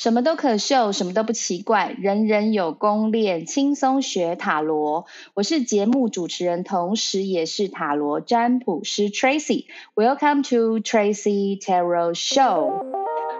什么都可秀，什么都不奇怪，人人有功练，轻松学塔罗。我是节目主持人，同时也是塔罗占卜师 Tracy。Welcome to Tracy Tarot Show。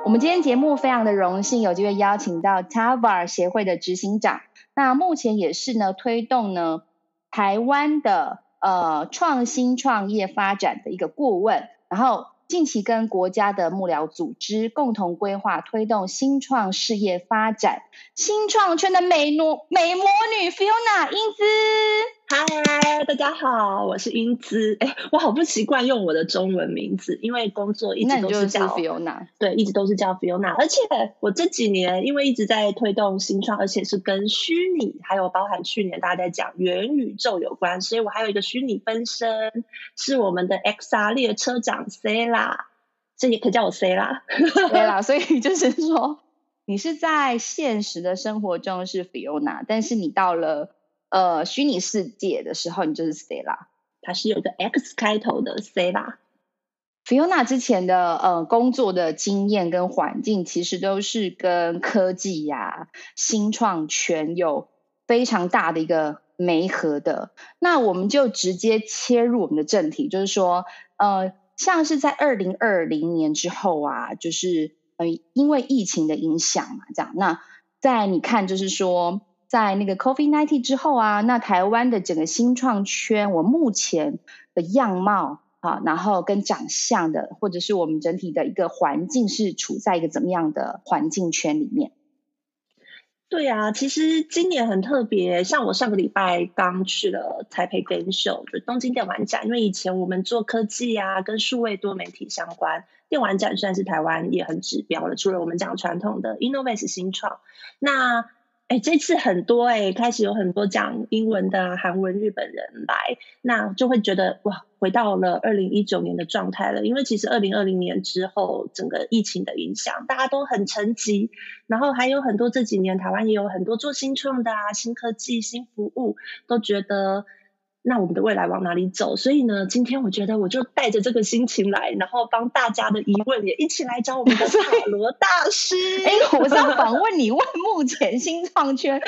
我们今天节目非常的荣幸，有机会邀请到 Tavar 协会的执行长，那目前也是呢推动呢台湾的呃创新创业发展的一个顾问，然后。近期跟国家的幕僚组织共同规划推动新创事业发展，新创圈的美魔美魔女 Fiona 英姿。嗨，大家好，我是英姿。哎，我好不习惯用我的中文名字，因为工作一直都是叫 Fiona。对，一直都是叫 Fiona。而且我这几年因为一直在推动新创，而且是跟虚拟还有包含去年大家在讲元宇宙有关，所以我还有一个虚拟分身，是我们的 XR 列车长 Sela，这也可以叫我 Sela。对啦，所以就是说，你是在现实的生活中是 Fiona，但是你到了。呃，虚拟世界的时候，你就是 Sela，它是有个 X 开头的 Sela。Fiona 之前的呃工作的经验跟环境，其实都是跟科技呀、新创圈有非常大的一个媒合的。那我们就直接切入我们的正题，就是说，呃，像是在二零二零年之后啊，就是呃因为疫情的影响嘛，这样。那在你看，就是说。在那个 COVID-19 之后啊，那台湾的整个新创圈，我目前的样貌啊，然后跟长相的，或者是我们整体的一个环境，是处在一个怎么样的环境圈里面？对啊，其实今年很特别，像我上个礼拜刚去了台北 Game Show，就东京电玩展，因为以前我们做科技啊，跟数位多媒体相关，电玩展算是台湾也很指标了。除了我们讲传统的 Innovate 新创，那哎，这次很多哎，开始有很多讲英文的韩文日本人来，那就会觉得哇，回到了二零一九年的状态了。因为其实二零二零年之后，整个疫情的影响，大家都很沉寂，然后还有很多这几年台湾也有很多做新创的啊，新科技、新服务，都觉得。那我们的未来往哪里走？所以呢，今天我觉得我就带着这个心情来，然后帮大家的疑问也一起来找我们的塔罗大师。哎，我是要访问你，问目前新创圈，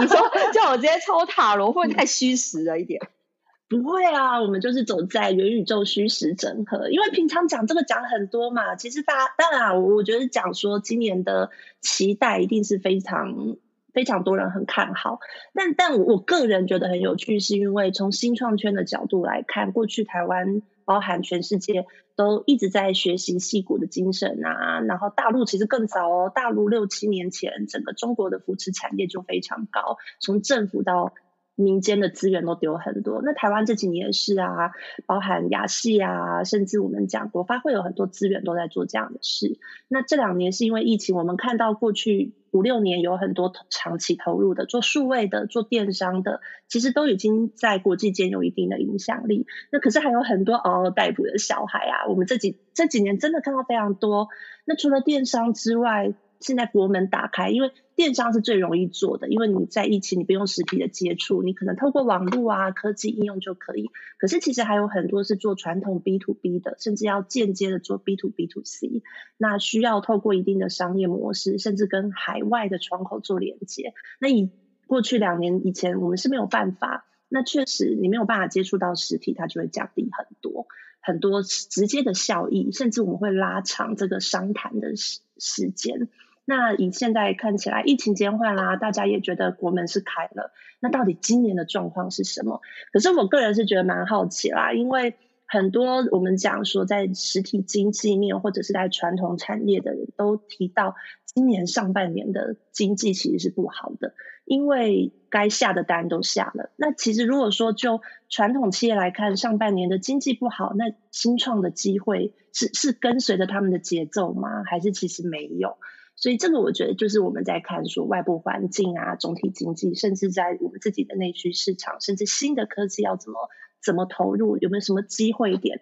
你说叫我直接抽塔罗，会不会太虚实了一点？不会啊，我们就是走在元宇宙虚实整合。因为平常讲这个讲很多嘛，其实大当然，我我觉得讲说今年的期待一定是非常。非常多人很看好，但但我个人觉得很有趣，是因为从新创圈的角度来看，过去台湾包含全世界都一直在学习戏骨的精神啊，然后大陆其实更早哦，大陆六七年前整个中国的扶持产业就非常高，从政府到民间的资源都丢很多，那台湾这几年是啊，包含亚细啊，甚至我们讲国发会有很多资源都在做这样的事。那这两年是因为疫情，我们看到过去五六年有很多长期投入的做数位的、做电商的，其实都已经在国际间有一定的影响力。那可是还有很多嗷嗷待哺的小孩啊，我们这几这几年真的看到非常多。那除了电商之外，现在国门打开，因为电商是最容易做的，因为你在疫情你不用实体的接触，你可能透过网络啊科技应用就可以。可是其实还有很多是做传统 B to B 的，甚至要间接的做 B to B to C，那需要透过一定的商业模式，甚至跟海外的窗口做连接。那以过去两年以前我们是没有办法，那确实你没有办法接触到实体，它就会降低很多很多直接的效益，甚至我们会拉长这个商谈的时时间。那以现在看起来，疫情减缓啦，大家也觉得国门是开了。那到底今年的状况是什么？可是我个人是觉得蛮好奇啦，因为很多我们讲说在实体经济面或者是在传统产业的人都提到，今年上半年的经济其实是不好的，因为该下的单都下了。那其实如果说就传统企业来看，上半年的经济不好，那新创的机会是是跟随着他们的节奏吗？还是其实没有？所以这个我觉得就是我们在看说外部环境啊，总体经济，甚至在我们自己的内需市场，甚至新的科技要怎么怎么投入，有没有什么机会点？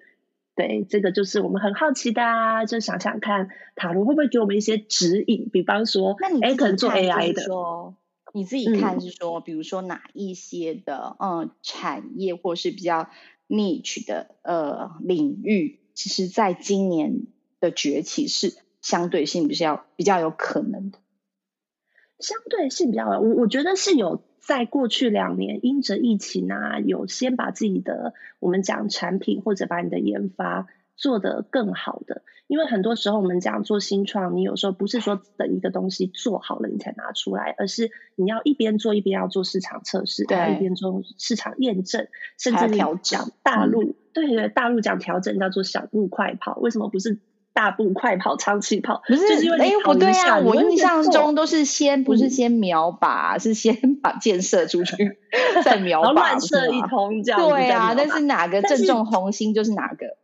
对，这个就是我们很好奇的啊，就想想看塔罗会不会给我们一些指引，比方说，那你哎可能做 AI 的，说你自己看是说，比如说哪一些的嗯产业或是比较 niche 的呃领域，其实在今年的崛起是。相对性比较比较有可能的。相对性比较，我我觉得是有在过去两年因着疫情啊，有先把自己的我们讲产品或者把你的研发做得更好的。因为很多时候我们讲做新创，你有时候不是说等一个东西做好了你才拿出来，而是你要一边做一边要做市场测试，对，一边做市场验证，甚至调讲大陆，嗯、对对，大陆讲调整叫做小步快跑，为什么不是？大步快跑，长气跑，不是？就是因为哎，不对啊！我印象中都是先不是先瞄靶，嗯、是先把箭射出去，再瞄靶，乱射一通这样。对啊，但是哪个正中红心就是哪个。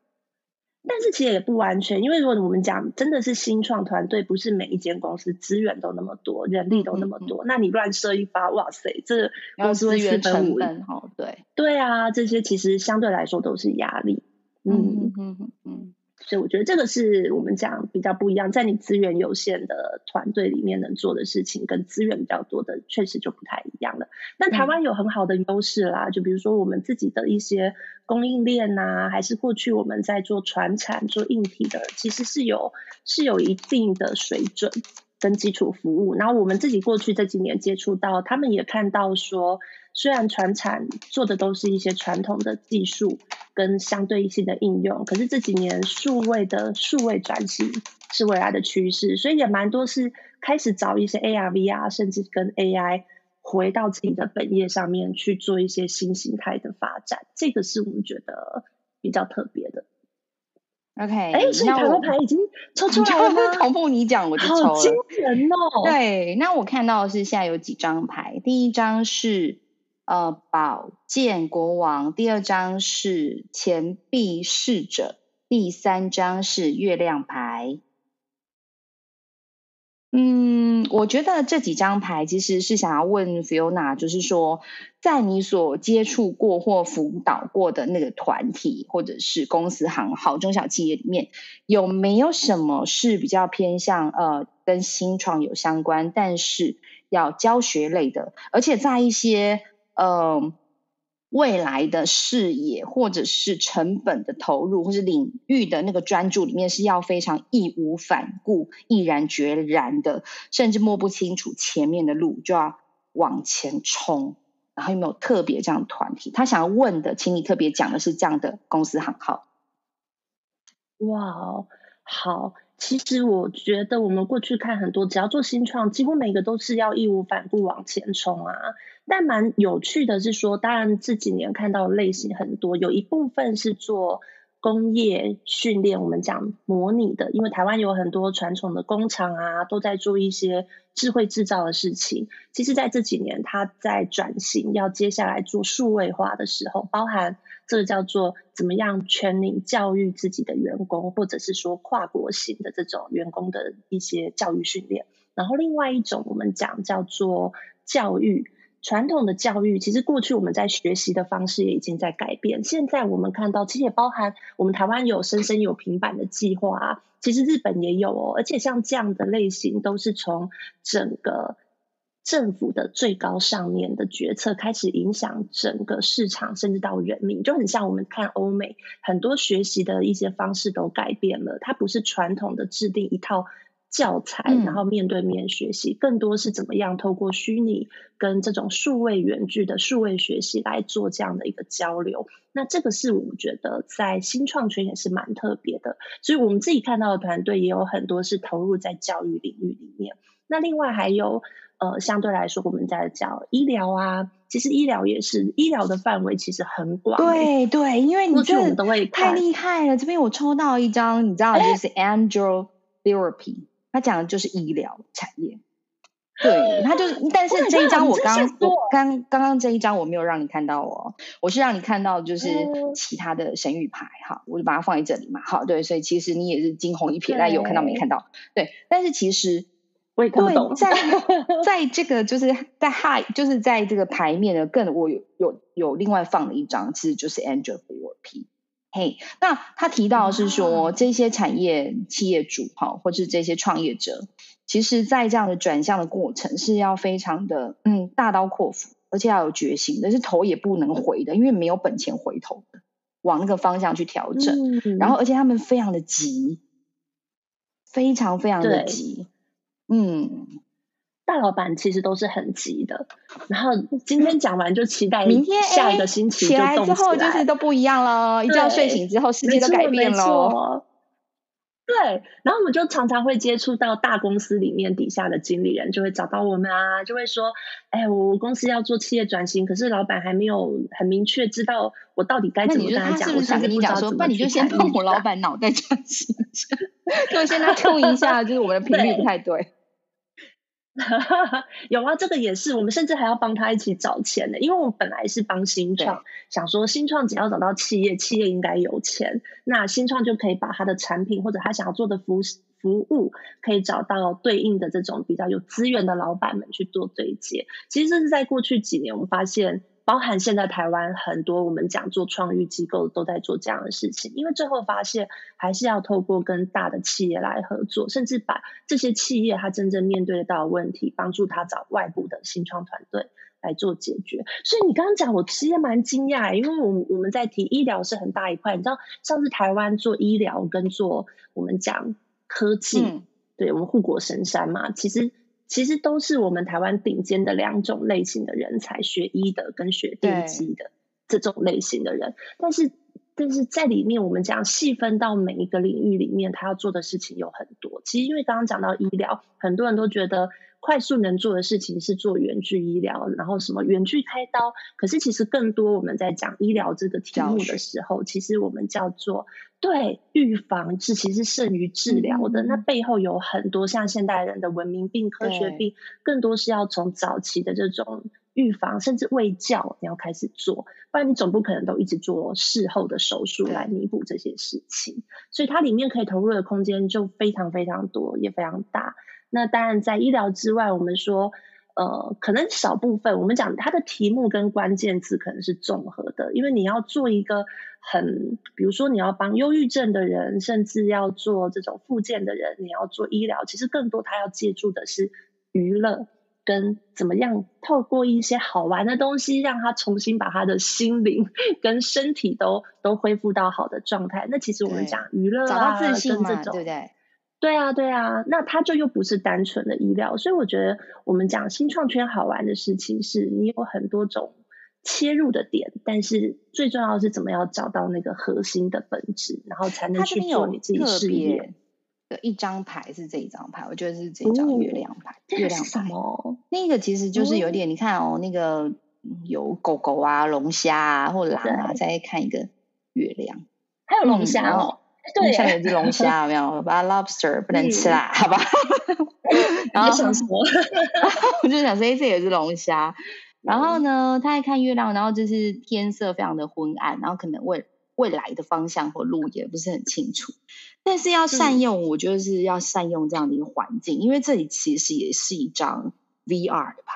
但是其实也不完全，因为如果我们讲真的是新创团队，不是每一间公司资源都那么多，人力都那么多，嗯、那你乱射一发，哇塞，这公司会四分五裂。对对啊，这些其实相对来说都是压力。嗯嗯嗯嗯。嗯所以我觉得这个是我们讲比较不一样，在你资源有限的团队里面能做的事情，跟资源比较多的确实就不太一样了。但台湾有很好的优势啦，就比如说我们自己的一些供应链呐、啊，还是过去我们在做传产、做硬体的，其实是有是有一定的水准跟基础服务。然后我们自己过去这几年接触到，他们也看到说。虽然传产做的都是一些传统的技术跟相对性的应用，可是这几年数位的数位转型是未来的趋势，所以也蛮多是开始找一些 AR、VR，甚至跟 AI 回到自己的本业上面去做一些新形态的发展，这个是我们觉得比较特别的。OK，哎，所以塔罗牌已经抽出来了 吗？同步你讲，我就抽了。好惊人哦！对，那我看到的是现在有几张牌，第一张是。呃，宝剑国王，第二张是钱币侍者，第三张是月亮牌。嗯，我觉得这几张牌其实是想要问 Fiona，就是说，在你所接触过或辅导过的那个团体或者是公司行号中小企业里面，有没有什么是比较偏向呃跟新创有相关，但是要教学类的，而且在一些。呃，未来的视野，或者是成本的投入，或是领域的那个专注里面，是要非常义无反顾、毅然决然的，甚至摸不清楚前面的路就要往前冲。然后有没有特别这样的团体？他想要问的，请你特别讲的是这样的公司行号。哇，好。其实我觉得我们过去看很多，只要做新创，几乎每个都是要义无反顾往前冲啊。但蛮有趣的是说，当然这几年看到的类型很多，有一部分是做工业训练，我们讲模拟的，因为台湾有很多传统的工厂啊，都在做一些智慧制造的事情。其实在这几年，它在转型，要接下来做数位化的时候，包含。这个叫做怎么样 training 教育自己的员工，或者是说跨国型的这种员工的一些教育训练。然后另外一种我们讲叫做教育，传统的教育其实过去我们在学习的方式也已经在改变。现在我们看到，其实也包含我们台湾有生生有平板的计划啊，其实日本也有哦，而且像这样的类型都是从整个。政府的最高上面的决策开始影响整个市场，甚至到人民，就很像我们看欧美很多学习的一些方式都改变了。它不是传统的制定一套教材，然后面对面学习，更多是怎么样透过虚拟跟这种数位远距的数位学习来做这样的一个交流。那这个是我们觉得在新创圈也是蛮特别的，所以我们自己看到的团队也有很多是投入在教育领域里面。那另外还有。呃，相对来说，我们在讲医疗啊，其实医疗也是医疗的范围其实很广。对对，因为你这太厉害了。这边我抽到一张，你知道，就是 Angel Therapy，它讲的就是医疗产业。对，它就是，但是这一张我刚我刚刚刚这一张我没有让你看到哦，我是让你看到就是其他的神谕牌哈，我就把它放在这里嘛。好，对，所以其实你也是惊鸿一瞥，但有看到没看到？对，但是其实。我也看不懂。在 在这个就是在 high 就是在这个牌面的更我有有有另外放了一张，其实就是 Angel Therapy。嘿，那他提到是说这些产业企业主哈，或是这些创业者，其实在这样的转向的过程是要非常的嗯大刀阔斧，而且要有决心，但是头也不能回的，因为没有本钱回头的，往那个方向去调整。嗯、然后而且他们非常的急，非常非常的急。嗯，大老板其实都是很急的，然后今天讲完就期待明天下一个星期就动起来，之后就是都不一样了，一觉睡醒之后世界都改变了。对，然后我们就常常会接触到大公司里面底下的经理人，就会找到我们啊，就会说：“哎，我公司要做企业转型，可是老板还没有很明确知道我到底该怎么跟他讲。”是不是跟你讲说，那你就先碰我老板脑袋转型 就先来碰一下，就是我们的频率不太对。有啊，这个也是，我们甚至还要帮他一起找钱的，因为我们本来是帮新创，想说新创只要找到企业，企业应该有钱，那新创就可以把他的产品或者他想要做的服服务，可以找到对应的这种比较有资源的老板们去做对接。其实这是在过去几年，我们发现。包含现在台湾很多我们讲做创育机构都在做这样的事情，因为最后发现还是要透过跟大的企业来合作，甚至把这些企业他真正面对得到的问题，帮助他找外部的新创团队来做解决。所以你刚刚讲，我其实也蛮惊讶，因为我我们在提医疗是很大一块，你知道上次台湾做医疗跟做我们讲科技，嗯、对我们护国神山嘛，其实。其实都是我们台湾顶尖的两种类型的人才，学医的跟学电机的这种类型的人。但是，但是在里面，我们讲细分到每一个领域里面，他要做的事情有很多。其实，因为刚刚讲到医疗，很多人都觉得。快速能做的事情是做远距医疗，然后什么远距开刀。可是其实更多我们在讲医疗这个题目的时候，其实我们叫做对预防是其实胜于治疗的。嗯。那背后有很多像现代人的文明病、科学病，更多是要从早期的这种预防，甚至卫教你要开始做，不然你总不可能都一直做事后的手术来弥补这些事情。所以它里面可以投入的空间就非常非常多，也非常大。那当然，在医疗之外，我们说，呃，可能少部分，我们讲它的题目跟关键字可能是综合的，因为你要做一个很，比如说你要帮忧郁症的人，甚至要做这种复健的人，你要做医疗，其实更多他要借助的是娱乐跟怎么样透过一些好玩的东西，让他重新把他的心灵 跟身体都都恢复到好的状态。那其实我们讲娱乐啊，找到自信种对不对？对啊，对啊，那它就又不是单纯的医疗，所以我觉得我们讲新创圈好玩的事情是，你有很多种切入的点，但是最重要的是怎么样找到那个核心的本质，然后才能去做你自己事业。的一张牌是这一张牌，我觉得是这张月亮牌。哦、月亮牌哦，那个其实就是有点，嗯、你看哦，那个有狗狗啊、龙虾啊或狼啊，在看一个月亮，还有龙虾哦。嗯对，下面有只龙虾，有没有？把它 lobster 不能吃啦，好吧？然后想什么？我就想说，哎，这也是龙虾。然后呢，他在看月亮，然后就是天色非常的昏暗，然后可能未未来的方向或路也不是很清楚。但是要善用，我觉得是要善用这样的一个环境，因为这里其实也是一张 VR 的牌。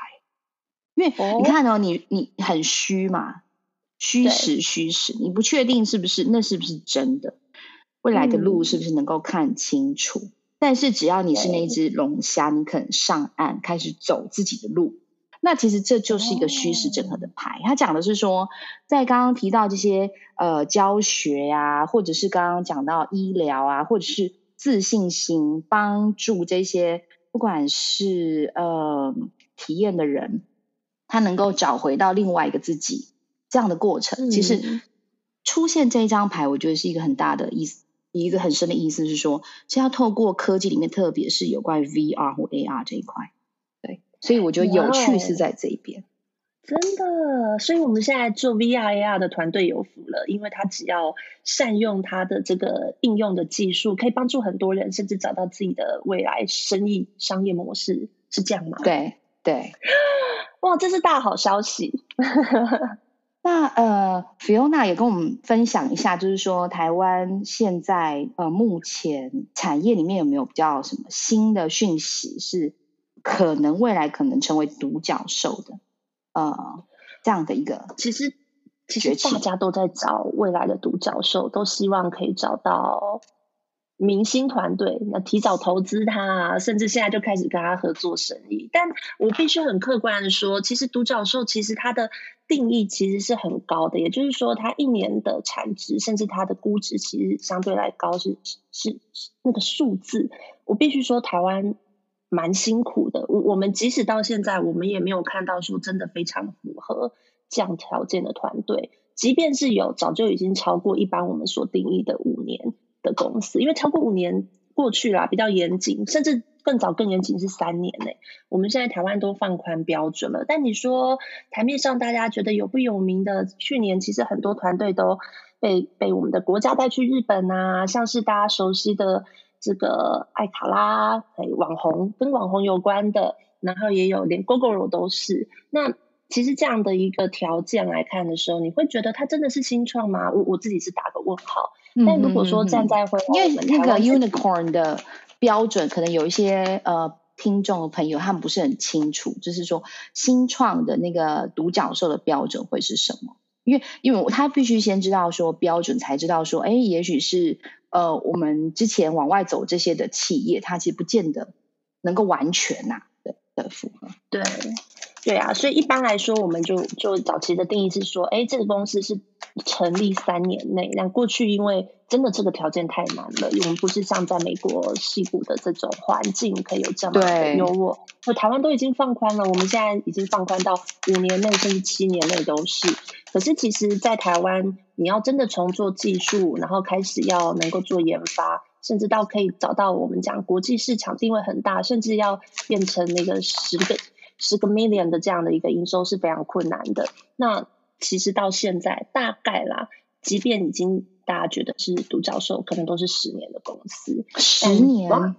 因为你看哦，你你很虚嘛，虚实虚实，你不确定是不是那是不是真的。未来的路是不是能够看清楚？嗯、但是只要你是那只龙虾，你肯上岸开始走自己的路，那其实这就是一个虚实整合的牌。他讲的是说，在刚刚提到这些呃教学呀、啊，或者是刚刚讲到医疗啊，或者是自信心，帮助这些不管是呃体验的人，他能够找回到另外一个自己这样的过程。嗯、其实出现这一张牌，我觉得是一个很大的意思。一个很深的意思是说，是要透过科技里面，特别是有关于 VR 或 AR 这一块，对，所以我觉得有趣是在这一边。真的，所以我们现在做 VR AR 的团队有福了，因为他只要善用他的这个应用的技术，可以帮助很多人，甚至找到自己的未来生意商业模式，是这样吗？对对，哇，这是大好消息。那呃，Fiona 也跟我们分享一下，就是说台湾现在呃目前产业里面有没有比较什么新的讯息，是可能未来可能成为独角兽的呃这样的一个其实其实大家都在找未来的独角兽，都希望可以找到明星团队，那提早投资他，甚至现在就开始跟他合作生意。但我必须很客观的说，其实独角兽其实它的。定义其实是很高的，也就是说，它一年的产值，甚至它的估值，其实相对来高是是是那个数字。我必须说，台湾蛮辛苦的。我我们即使到现在，我们也没有看到说真的非常符合这样条件的团队。即便是有，早就已经超过一般我们所定义的五年的公司，因为超过五年过去了，比较严谨，甚至更早更严谨是三年呢。我们现在台湾都放宽标准了，但你说台面上大家觉得有不有名的？去年其实很多团队都被被我们的国家带去日本啊，像是大家熟悉的这个爱卡拉，哎，网红跟网红有关的，然后也有连 Google 都是那。其实这样的一个条件来看的时候，你会觉得它真的是新创吗？我我自己是打个问号。但如果说站在回来，因为那个 unicorn 的标准，可能有一些呃听众朋友他们不是很清楚，就是说新创的那个独角兽的标准会是什么？因为因为他必须先知道说标准，才知道说，哎，也许是呃我们之前往外走这些的企业，它其实不见得能够完全呐、啊、的的符合。对。对啊，所以一般来说，我们就就早期的定义是说，哎，这个公司是成立三年内。那过去因为真的这个条件太难了，我们不是像在美国西部的这种环境可以有这么的优渥。那台湾都已经放宽了，我们现在已经放宽到五年内甚至七年内都是。可是其实，在台湾，你要真的从做技术，然后开始要能够做研发，甚至到可以找到我们讲国际市场定位很大，甚至要变成那个十个。十个 million 的这样的一个营收是非常困难的。那其实到现在大概啦，即便已经大家觉得是独角兽，可能都是十年的公司。十年。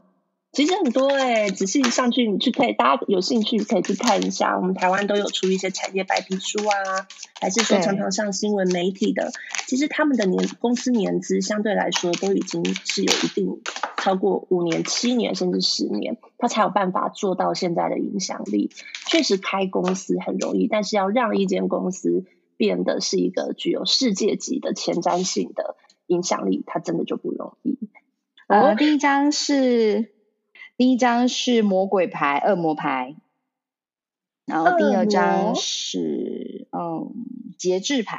其实很多哎、欸，仔细上去你去可以，大家有兴趣可以去看一下。我们台湾都有出一些产业白皮书啊，还是说常常上新闻媒体的。其实他们的年公司年资相对来说都已经是有一定超过五年、七年甚至十年，他才有办法做到现在的影响力。确实开公司很容易，但是要让一间公司变得是一个具有世界级的前瞻性的影响力，它真的就不容易。呃，第一张是。第一张是魔鬼牌、恶魔牌，然后第二张是嗯节制牌，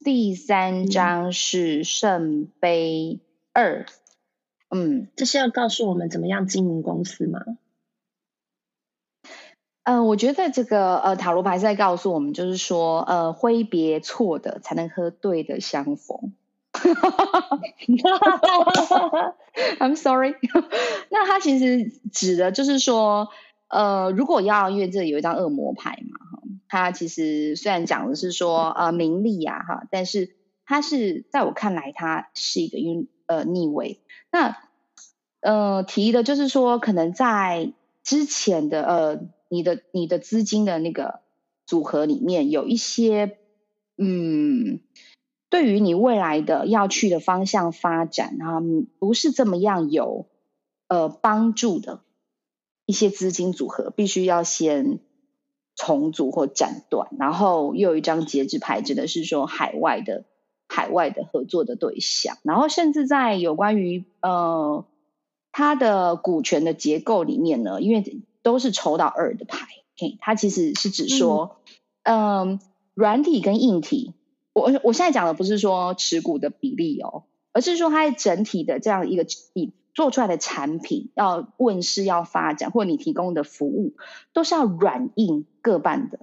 第三张是圣杯二。嗯，嗯这是要告诉我们怎么样经营公司吗？嗯、我觉得这个呃塔罗牌是在告诉我们，就是说呃挥别错的，才能和对的相逢。I'm sorry。那它其实指的就是说，呃，如果要，因为这里有一张恶魔牌嘛，哈，它其实虽然讲的是说，呃，名利呀，哈，但是它是在我看来，它是一个因呃逆位。那呃提的就是说，可能在之前的呃你的你的资金的那个组合里面，有一些嗯。对于你未来的要去的方向发展啊，不是这么样有呃帮助的一些资金组合，必须要先重组或斩断。然后又有一张节制牌，指的是说海外的海外的合作的对象。然后甚至在有关于呃它的股权的结构里面呢，因为都是抽到二的牌它其实是指说，嗯、呃，软体跟硬体。我我现在讲的不是说持股的比例哦，而是说它整体的这样一个你做出来的产品要问世要发展，或者你提供的服务都是要软硬各半的，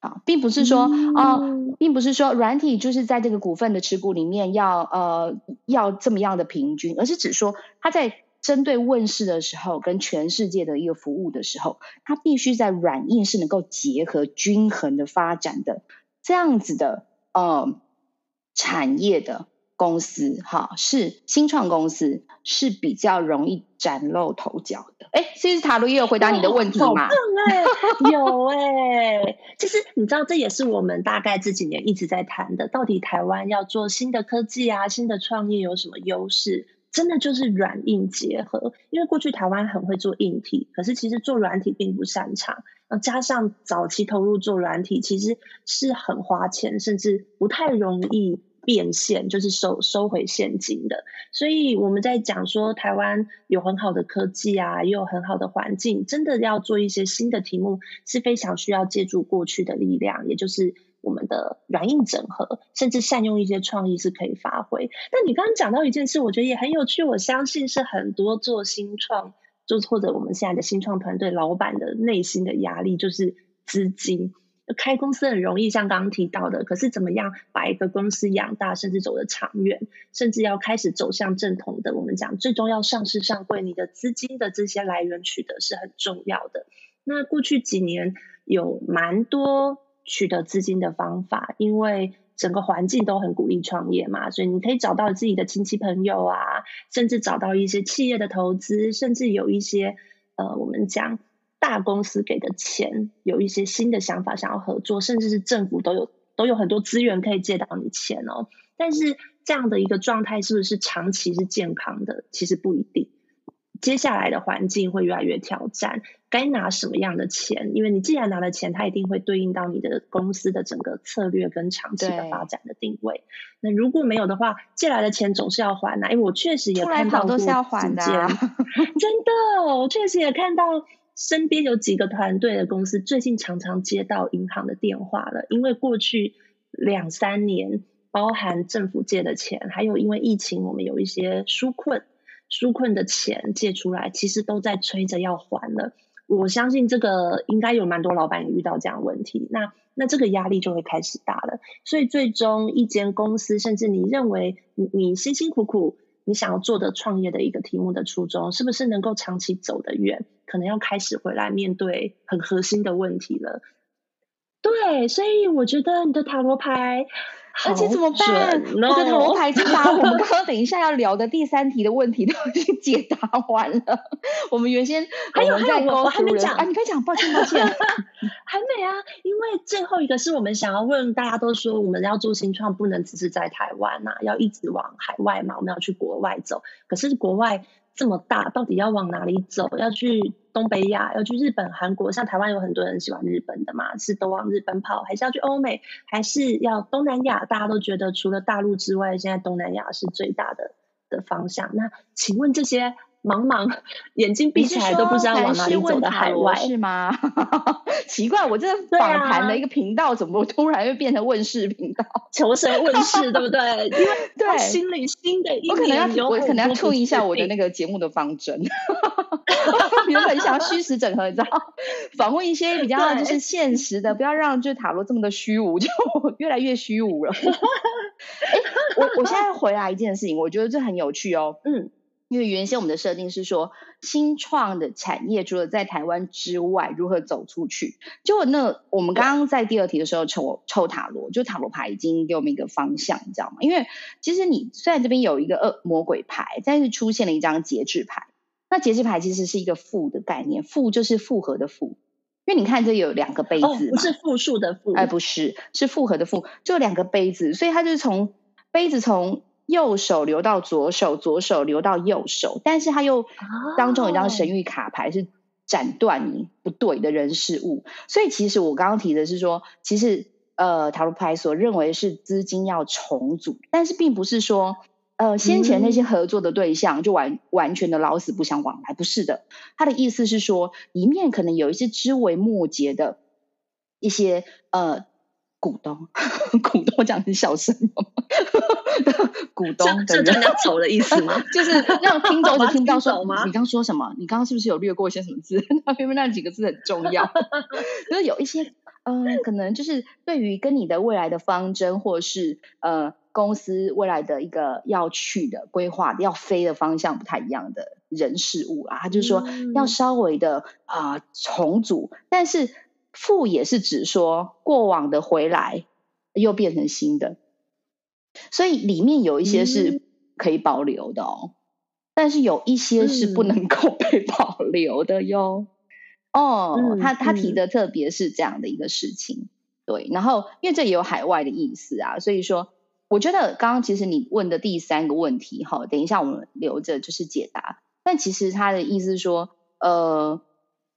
啊，并不是说、嗯、呃，并不是说软体就是在这个股份的持股里面要呃要这么样的平均，而是指说它在针对问世的时候跟全世界的一个服务的时候，它必须在软硬是能够结合均衡的发展的这样子的。呃，产业的公司哈，是新创公司是比较容易崭露头角的。哎，其实塔罗也有回答你的问题嘛？哦、有哎，其实你知道，这也是我们大概这几年一直在谈的，到底台湾要做新的科技啊，新的创业有什么优势？真的就是软硬结合，因为过去台湾很会做硬体，可是其实做软体并不擅长。加上早期投入做软体，其实是很花钱，甚至不太容易变现，就是收收回现金的。所以我们在讲说台湾有很好的科技啊，也有很好的环境，真的要做一些新的题目，是非常需要借助过去的力量，也就是。我们的软硬整合，甚至善用一些创意是可以发挥。但你刚刚讲到一件事，我觉得也很有趣。我相信是很多做新创就是或者我们现在的新创团队老板的内心的压力，就是资金。开公司很容易，像刚刚提到的，可是怎么样把一个公司养大，甚至走得长远，甚至要开始走向正统的，我们讲最终要上市上柜，你的资金的这些来源取得是很重要的。那过去几年有蛮多取得资金的方法，因为整个环境都很鼓励创业嘛，所以你可以找到自己的亲戚朋友啊，甚至找到一些企业的投资，甚至有一些呃，我们讲。大公司给的钱，有一些新的想法想要合作，甚至是政府都有都有很多资源可以借到你钱哦。但是这样的一个状态是不是长期是健康的？其实不一定。接下来的环境会越来越挑战，该拿什么样的钱？因为你既然拿了钱，它一定会对应到你的公司的整个策略跟长期的发展的定位。那如果没有的话，借来的钱总是要还的啊。因为我确实也看到过，都是要还的啊。真的，我确实也看到。身边有几个团队的公司，最近常常接到银行的电话了，因为过去两三年，包含政府借的钱，还有因为疫情，我们有一些纾困，纾困的钱借出来，其实都在催着要还了。我相信这个应该有蛮多老板遇到这样问题，那那这个压力就会开始大了。所以最终一间公司，甚至你认为你你辛辛苦苦。你想要做的创业的一个题目的初衷，是不是能够长期走得远？可能要开始回来面对很核心的问题了。对，所以我觉得你的塔罗牌。而且怎么办？我的塔罗牌就把我们刚刚等一下要聊的第三题的问题都已经解答完了。我们原先还 有还有我我还没讲啊，你可以讲，抱歉抱歉，还没啊。因为最后一个是我们想要问，大家都说我们要做新创，不能只是在台湾呐、啊，要一直往海外嘛，我们要去国外走。可是国外。这么大，到底要往哪里走？要去东北亚，要去日本、韩国，像台湾有很多人喜欢日本的嘛，是都往日本跑，还是要去欧美，还是要东南亚？大家都觉得除了大陆之外，现在东南亚是最大的的方向。那请问这些？茫茫 眼睛闭起来都不知道往哪里走的海外是，是吗？奇怪，我这 访谈的一个频道怎么突然又变成问世频道？求神问世，对不对？因为对心里新的我可能要我可能要注意一下我的那个节目的方针。原本想要虚实整合，你知道，访问一些比较就是现实的，不要让就是塔罗这么的虚无，就越来越虚无了。哎、欸，我我现在回来一件事情，我觉得这很有趣哦。嗯。因为原先我们的设定是说，新创的产业除了在台湾之外，如何走出去？就那我们刚刚在第二题的时候抽抽塔罗，就塔罗牌已经给我们一个方向，你知道吗？因为其实你虽然这边有一个恶魔鬼牌，但是出现了一张节制牌。那节制牌其实是一个复的概念，复就是复合的复。因为你看这有两个杯子，哦，不是复数的复，哎，不是，是复合的复，就两个杯子，所以它就是从杯子从。右手流到左手，左手流到右手，但是他又当中有一张神谕卡牌是斩断你不对的人事物，所以其实我刚刚提的是说，其实呃塔罗牌所认为是资金要重组，但是并不是说呃先前那些合作的对象就完完全的老死不相往来，不是的，他的意思是说里面可能有一些枝微末节的一些呃。股东，股东讲很小声吗？股东的这人家走的意思吗？就是让听众就听到说 吗？你刚说什么？你刚刚是不是有略过一些什么字？那偏偏那几个字很重要，就是有一些嗯、呃，可能就是对于跟你的未来的方针，或是呃公司未来的一个要去的规划、要飞的方向不太一样的人事物啊，他就是说要稍微的啊、呃、重组，但是。复也是指说过往的回来又变成新的，所以里面有一些是可以保留的哦，嗯、但是有一些是不能够被保留的哟。嗯、哦，他他提的特别是这样的一个事情，嗯、对。然后因为这也有海外的意思啊，所以说我觉得刚刚其实你问的第三个问题哈，等一下我们留着就是解答。但其实他的意思是说，呃。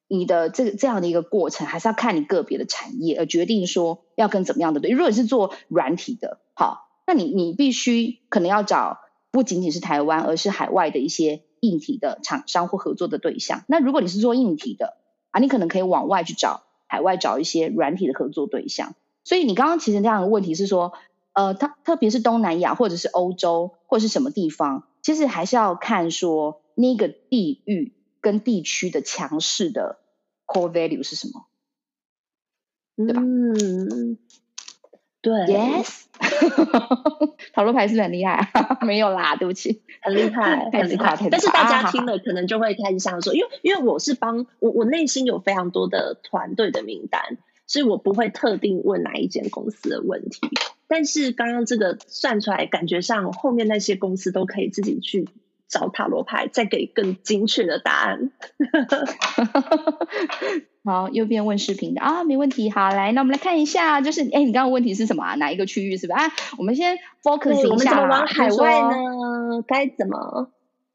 你的这个这样的一个过程，还是要看你个别的产业而决定说要跟怎么样的对。如果你是做软体的，好，那你你必须可能要找不仅仅是台湾，而是海外的一些硬体的厂商或合作的对象。那如果你是做硬体的啊，你可能可以往外去找海外找一些软体的合作对象。所以你刚刚其实这样的问题是说，呃，它特别是东南亚或者是欧洲或者是什么地方，其实还是要看说那个地域。跟地区的强势的 core value 是什么？对吧？嗯，对，yes，塔罗牌是不是很厉害？没有啦，对不起，很厉害，很厉害。但是大家听了可能就会开始想说，因为因为我是帮我我内心有非常多的团队的名单，所以我不会特定问哪一间公司的问题。但是刚刚这个算出来，感觉上后面那些公司都可以自己去找塔罗牌，再给更精确的答案。好，右边问视频的啊，没问题。好，来，那我们来看一下，就是，哎，你刚刚问题是什么啊？哪一个区域是吧啊？我们先 focus 一下。我们怎么往海外呢？该怎么？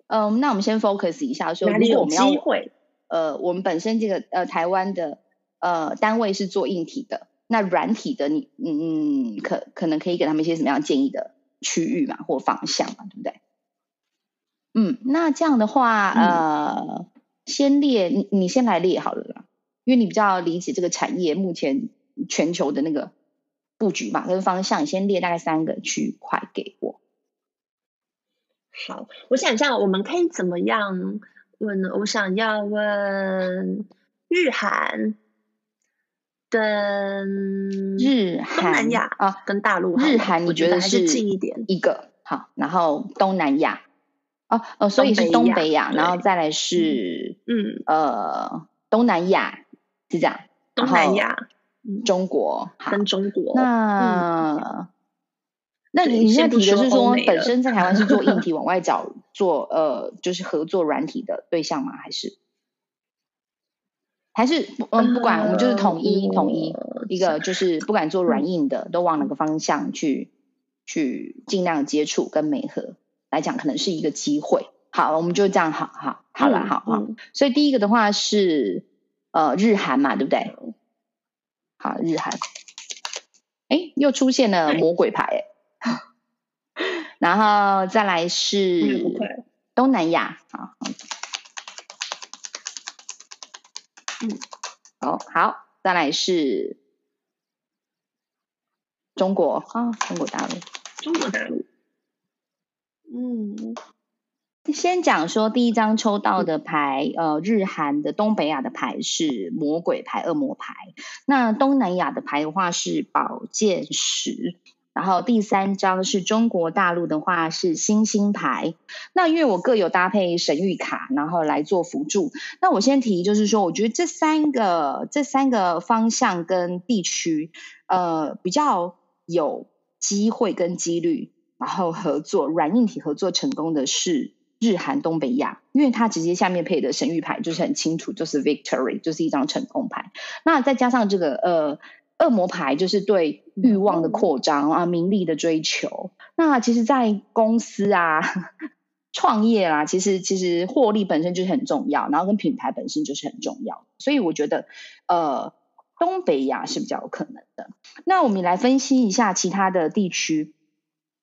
嗯，那我们先 focus 一下，说哪里有机会？呃，我们本身这个呃台湾的呃单位是做硬体的，那软体的你嗯嗯可可能可以给他们一些什么样建议的区域嘛，或方向嘛，对不对？嗯，那这样的话，呃，嗯、先列你你先来列好了啦。因为你比较理解这个产业目前全球的那个布局嘛，跟方向，你先列大概三个区块给我。好，我想一下，我们可以怎么样问呢？我想要问日韩跟日韩东南亚啊，跟大陆日韩，你觉得是近一点一个好，然后东南亚哦哦，所以是东北亚，然后再来是嗯呃东南亚。是这样，东南亚、中国跟中国。那、嗯、那你现在提的是说，本身在台湾是做硬体，往外找做呃，就是合作软体的对象吗？还是还是嗯，不管我们就是统一、呃、统一一个，就是不管做软硬的，都往哪个方向去去尽量接触跟美合来讲，可能是一个机会。好，我们就这样，好好好了，好好、嗯。所以第一个的话是。呃，日韩嘛，对不对？好，日韩，哎，又出现了魔鬼牌，哎，然后再来是东南亚，好，嗯，哦，好，再来是中国啊，中国大陆，中国大陆，嗯。先讲说第一张抽到的牌，呃，日韩的东北亚的牌是魔鬼牌、恶魔牌。那东南亚的牌的话是宝剑十，然后第三张是中国大陆的话是星星牌。那因为我各有搭配神谕卡，然后来做辅助。那我先提就是说，我觉得这三个这三个方向跟地区，呃，比较有机会跟几率，然后合作软硬体合作成功的是。日韩东北亚，因为它直接下面配的神谕牌就是很清楚，就是 victory，就是一张成功牌。那再加上这个呃恶魔牌，就是对欲望的扩张啊、名利的追求。那其实，在公司啊、创业啊，其实其实获利本身就是很重要，然后跟品牌本身就是很重要。所以我觉得呃东北亚是比较有可能的。那我们来分析一下其他的地区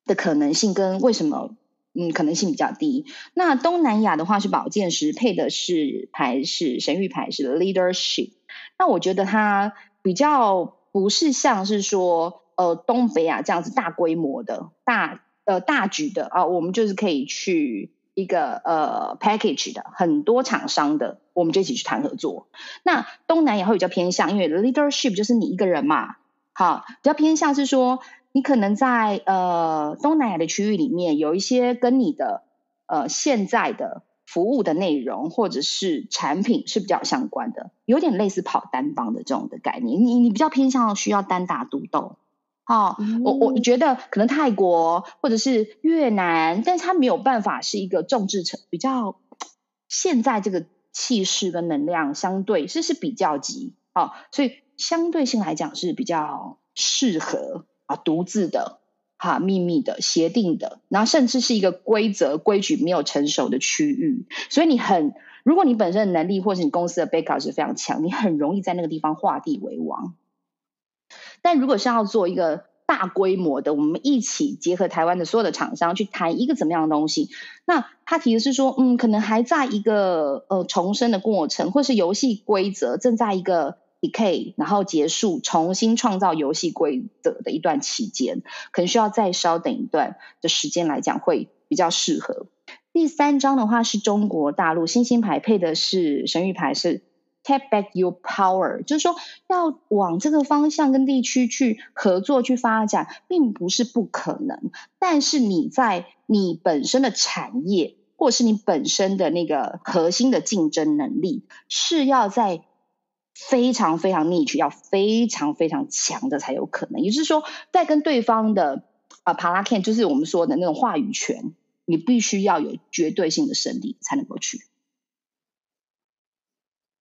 的可能性跟为什么。嗯，可能性比较低。那东南亚的话是宝剑十，配的是牌是神諭牌是 leadership。那我觉得它比较不是像是说呃东北亚这样子大规模的大呃大局的啊，我们就是可以去一个呃 package 的很多厂商的，我们就一起去谈合作。那东南亚会比较偏向，因为 leadership 就是你一个人嘛，好，比较偏向是说。你可能在呃东南亚的区域里面有一些跟你的呃现在的服务的内容或者是产品是比较相关的，有点类似跑单帮的这种的概念。你你比较偏向需要单打独斗，好、哦嗯，我我觉得可能泰国或者是越南，但是它没有办法是一个众志成比较现在这个气势跟能量相对是是比较急啊、哦，所以相对性来讲是比较适合。啊，独自的，哈，秘密的，协定的，然后甚至是一个规则规矩没有成熟的区域，所以你很，如果你本身的能力或是你公司的 backup 是非常强，你很容易在那个地方画地为王。但如果是要做一个大规模的，我们一起结合台湾的所有的厂商去谈一个怎么样的东西，那他提的是说，嗯，可能还在一个呃重生的过程，或是游戏规则正在一个。decay，然后结束，重新创造游戏规则的一段期间，可能需要再稍等一段的时间来讲会比较适合。第三张的话是中国大陆星星牌配的是神谕牌是 Take back your power，就是说要往这个方向跟地区去合作去发展，并不是不可能。但是你在你本身的产业，或是你本身的那个核心的竞争能力，是要在非常非常 niche，要非常非常强的才有可能。也就是说，在跟对方的啊 Palakan，就是我们说的那种话语权。你必须要有绝对性的胜利才能够去。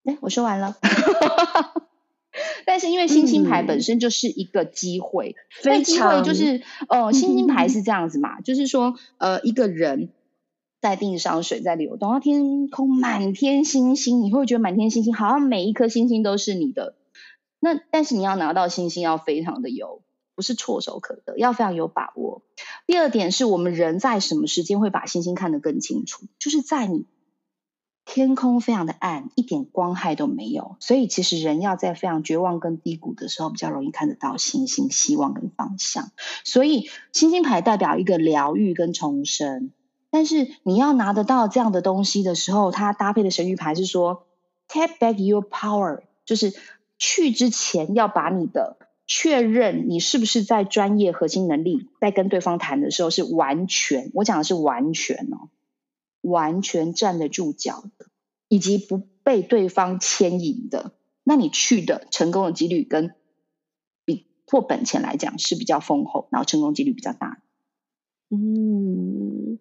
哎，我说完了。但是因为星星牌本身就是一个机会，非、嗯、机会就是呃，星星牌是这样子嘛，嗯、就是说呃，一个人在地上，水在流动，天空满天星星，你会觉得满天星星好像每一颗星星都是你的。那但是你要拿到星星，要非常的有。不是唾手可得，要非常有把握。第二点是我们人在什么时间会把星星看得更清楚？就是在你天空非常的暗，一点光害都没有。所以其实人要在非常绝望跟低谷的时候，比较容易看得到星星、希望跟方向。所以星星牌代表一个疗愈跟重生。但是你要拿得到这样的东西的时候，它搭配的神谕牌是说：“Take back your power”，就是去之前要把你的。确认你是不是在专业核心能力，在跟对方谈的时候是完全，我讲的是完全哦，完全站得住脚的，以及不被对方牵引的，那你去的成功的几率跟比破本钱来讲是比较丰厚，然后成功几率比较大。嗯，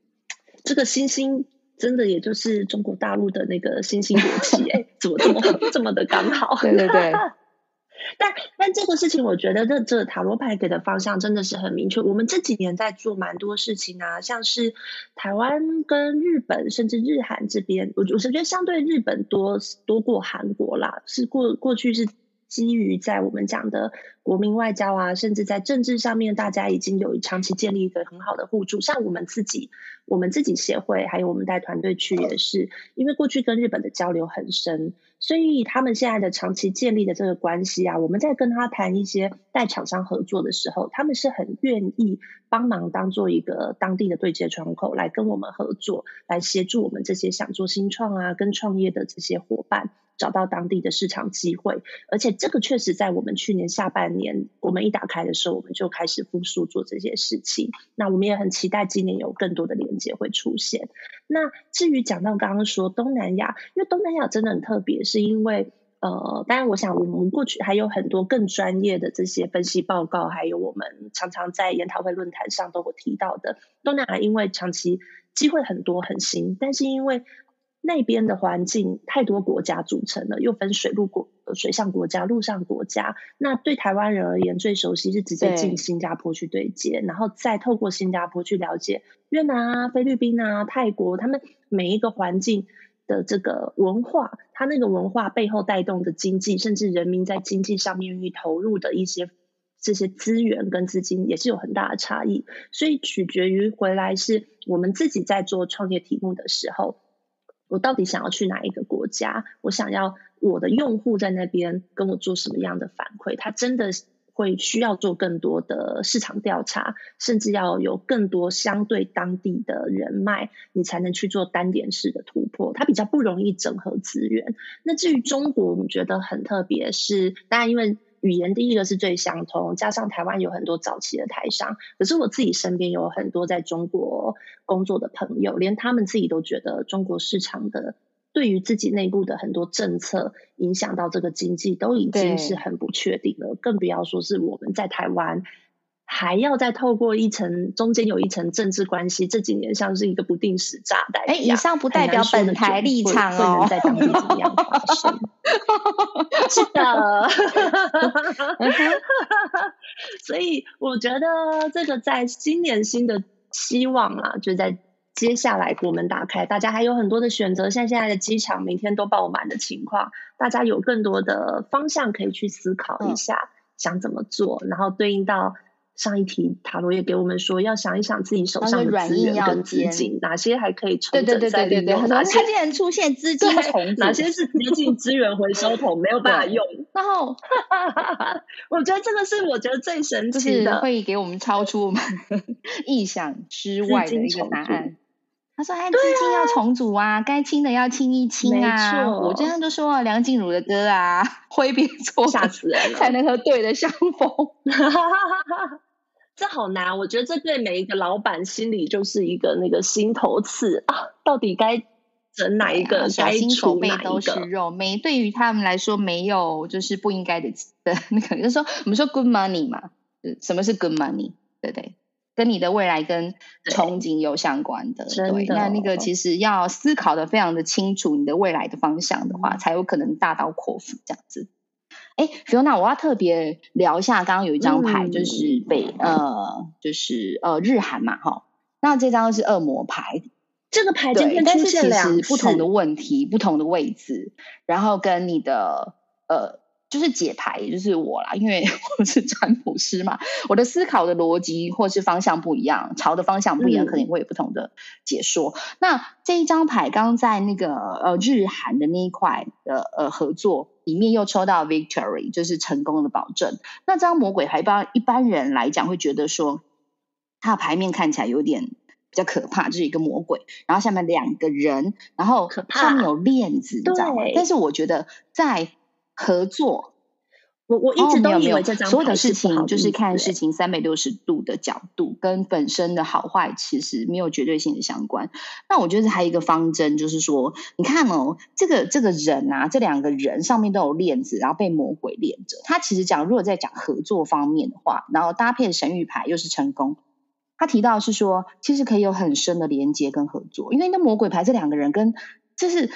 这个星星真的也就是中国大陆的那个星星国旗，哎，怎么这么这么的刚好？对对对。但但这个事情，我觉得这这塔罗牌给的方向真的是很明确。我们这几年在做蛮多事情啊，像是台湾跟日本，甚至日韩这边，我我是觉得相对日本多多过韩国啦，是过过去是。基于在我们讲的国民外交啊，甚至在政治上面，大家已经有长期建立一个很好的互助。像我们自己，我们自己协会，还有我们带团队去也是，因为过去跟日本的交流很深，所以他们现在的长期建立的这个关系啊，我们在跟他谈一些带厂商合作的时候，他们是很愿意帮忙当做一个当地的对接窗口来跟我们合作，来协助我们这些想做新创啊、跟创业的这些伙伴。找到当地的市场机会，而且这个确实在我们去年下半年，我们一打开的时候，我们就开始复苏做这些事情。那我们也很期待今年有更多的连接会出现。那至于讲到刚刚说东南亚，因为东南亚真的很特别，是因为呃，当然我想我们过去还有很多更专业的这些分析报告，还有我们常常在研讨会论坛上都会提到的东南亚，因为长期机会很多很新，但是因为那边的环境太多国家组成了，又分水陆国、水上国家、陆上国家。那对台湾人而言，最熟悉是直接进新加坡去对接，然后再透过新加坡去了解越南啊、菲律宾啊、泰国，他们每一个环境的这个文化，它那个文化背后带动的经济，甚至人民在经济上面愿意投入的一些这些资源跟资金，也是有很大的差异。所以取决于回来是我们自己在做创业题目的时候。我到底想要去哪一个国家？我想要我的用户在那边跟我做什么样的反馈？他真的会需要做更多的市场调查，甚至要有更多相对当地的人脉，你才能去做单点式的突破。它比较不容易整合资源。那至于中国，我们觉得很特别，是当然因为。语言第一个是最相通，加上台湾有很多早期的台商，可是我自己身边有很多在中国工作的朋友，连他们自己都觉得中国市场的对于自己内部的很多政策影响到这个经济都已经是很不确定了，更不要说是我们在台湾。还要再透过一层，中间有一层政治关系，这几年像是一个不定时炸弹。哎，以上不代表本台立场哦。会能在当地怎么样发生？是的。所以我觉得这个在今年新的希望啊，就在接下来国门打开，大家还有很多的选择。像现在的机场每天都爆满的情况，大家有更多的方向可以去思考一下，嗯、想怎么做，然后对应到。上一题塔罗也给我们说，要想一想自己手上的资源跟资金，哪些还可以重整再利用，哪些竟然出现资金重，哪些是接近资源回收桶没有办法用。然后，我觉得这个是我觉得最神奇的，会给我们超出我们 意想之外的一个答案。他说：“哎，资金要重组啊，该清的要清一清啊。”没，我这样就说梁静茹的歌啊，挥别错，吓死人了，才能和对的相逢。这好难，我觉得这对每一个老板心里就是一个那个心头刺啊，到底该整哪一个？啊、小心储备都是肉，没对于他们来说没有就是不应该的的 那个，就是说我们说 good money 嘛，什么是 good money？对不对？跟你的未来跟憧憬有相关的，对，对，那那个其实要思考的非常的清楚，你的未来的方向的话，嗯、才有可能大刀阔斧这样子。哎，Fiona，我要特别聊一下，刚刚有一张牌，就是北、嗯、呃，就是呃日韩嘛，哈。那这张是恶魔牌，这个牌今天出现两次，但是其实不同的问题，不同的位置，然后跟你的呃。就是解牌，也就是我啦，因为 我是占卜师嘛，我的思考的逻辑或是方向不一样，朝的方向不一样，可能会有不同的解说。嗯、那这一张牌刚在那个呃日韩的那一块的呃合作里面又抽到 Victory，就是成功的保证。那这张魔鬼牌，一般一般人来讲会觉得说，它的牌面看起来有点比较可怕，就是一个魔鬼，然后下面两个人，然后上面有链子，你知道吗？但是我觉得在合作，我我一直都以为这张、哦、所有的事情就是看事情三百六十度的角度，跟本身的好坏其实没有绝对性的相关。那我觉得还有一个方针，就是说，你看哦，这个这个人啊，这两个人上面都有链子，然后被魔鬼链着。他其实讲，如果在讲合作方面的话，然后搭配神谕牌又是成功，他提到是说，其实可以有很深的连接跟合作，因为那魔鬼牌这两个人跟这是。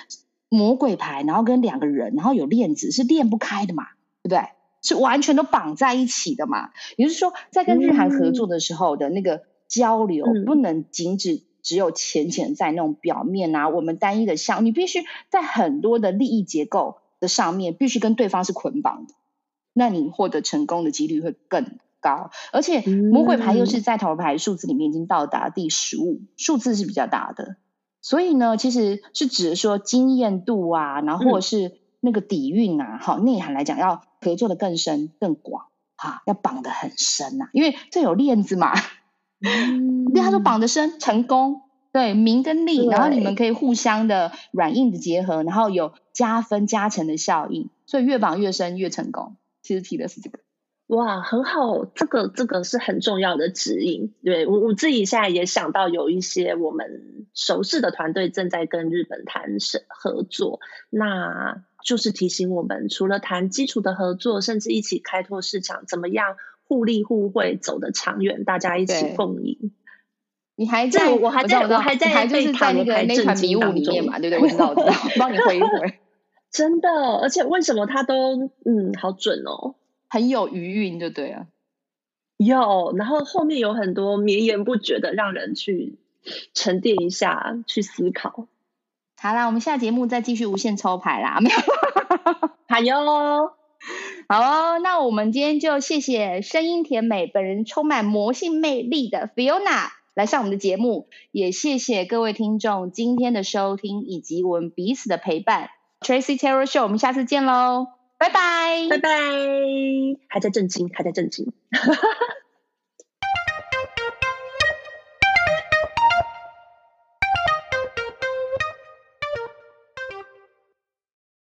魔鬼牌，然后跟两个人，然后有链子，是链不开的嘛，对不对？是完全都绑在一起的嘛。也就是说，在跟日韩合作的时候的那个交流，嗯、不能仅止只有浅浅在那种表面啊，我们单一的项，你必须在很多的利益结构的上面，必须跟对方是捆绑的，那你获得成功的几率会更高。而且魔鬼牌又是在塔罗牌数字里面已经到达第十五，数字是比较大的。所以呢，其实是指说经验度啊，然后或者是那个底蕴啊，好、嗯、内涵来讲，要合作的更深更广，哈，要绑得很深呐、啊，因为这有链子嘛。嗯，因为他说绑得深，成功，对名跟利，然后你们可以互相的软硬的结合，然后有加分加成的效应，所以越绑越深越成功。其实提的是这个。哇，很好，这个这个是很重要的指引。对，我我自己现在也想到有一些我们熟识的团队正在跟日本谈合作，那就是提醒我们，除了谈基础的合作，甚至一起开拓市场，怎么样互利互惠走得长远，大家一起共赢。你还在，我还在，我还在，还就是在那个那团迷雾里面嘛，对不对？我知道，我知道，帮你回一回。真的，而且为什么他都嗯好准哦？很有余韵，就对啊。有，然后后面有很多绵延不绝的，让人去沉淀一下，去思考。好啦，我们下节目再继续无限抽牌啦，没有？好哟，好哦。那我们今天就谢谢声音甜美、本人充满魔性魅力的 Fiona 来上我们的节目，也谢谢各位听众今天的收听以及我们彼此的陪伴。Tracy Tarot Show，我们下次见喽。拜拜，拜拜，还在震惊，还在震惊。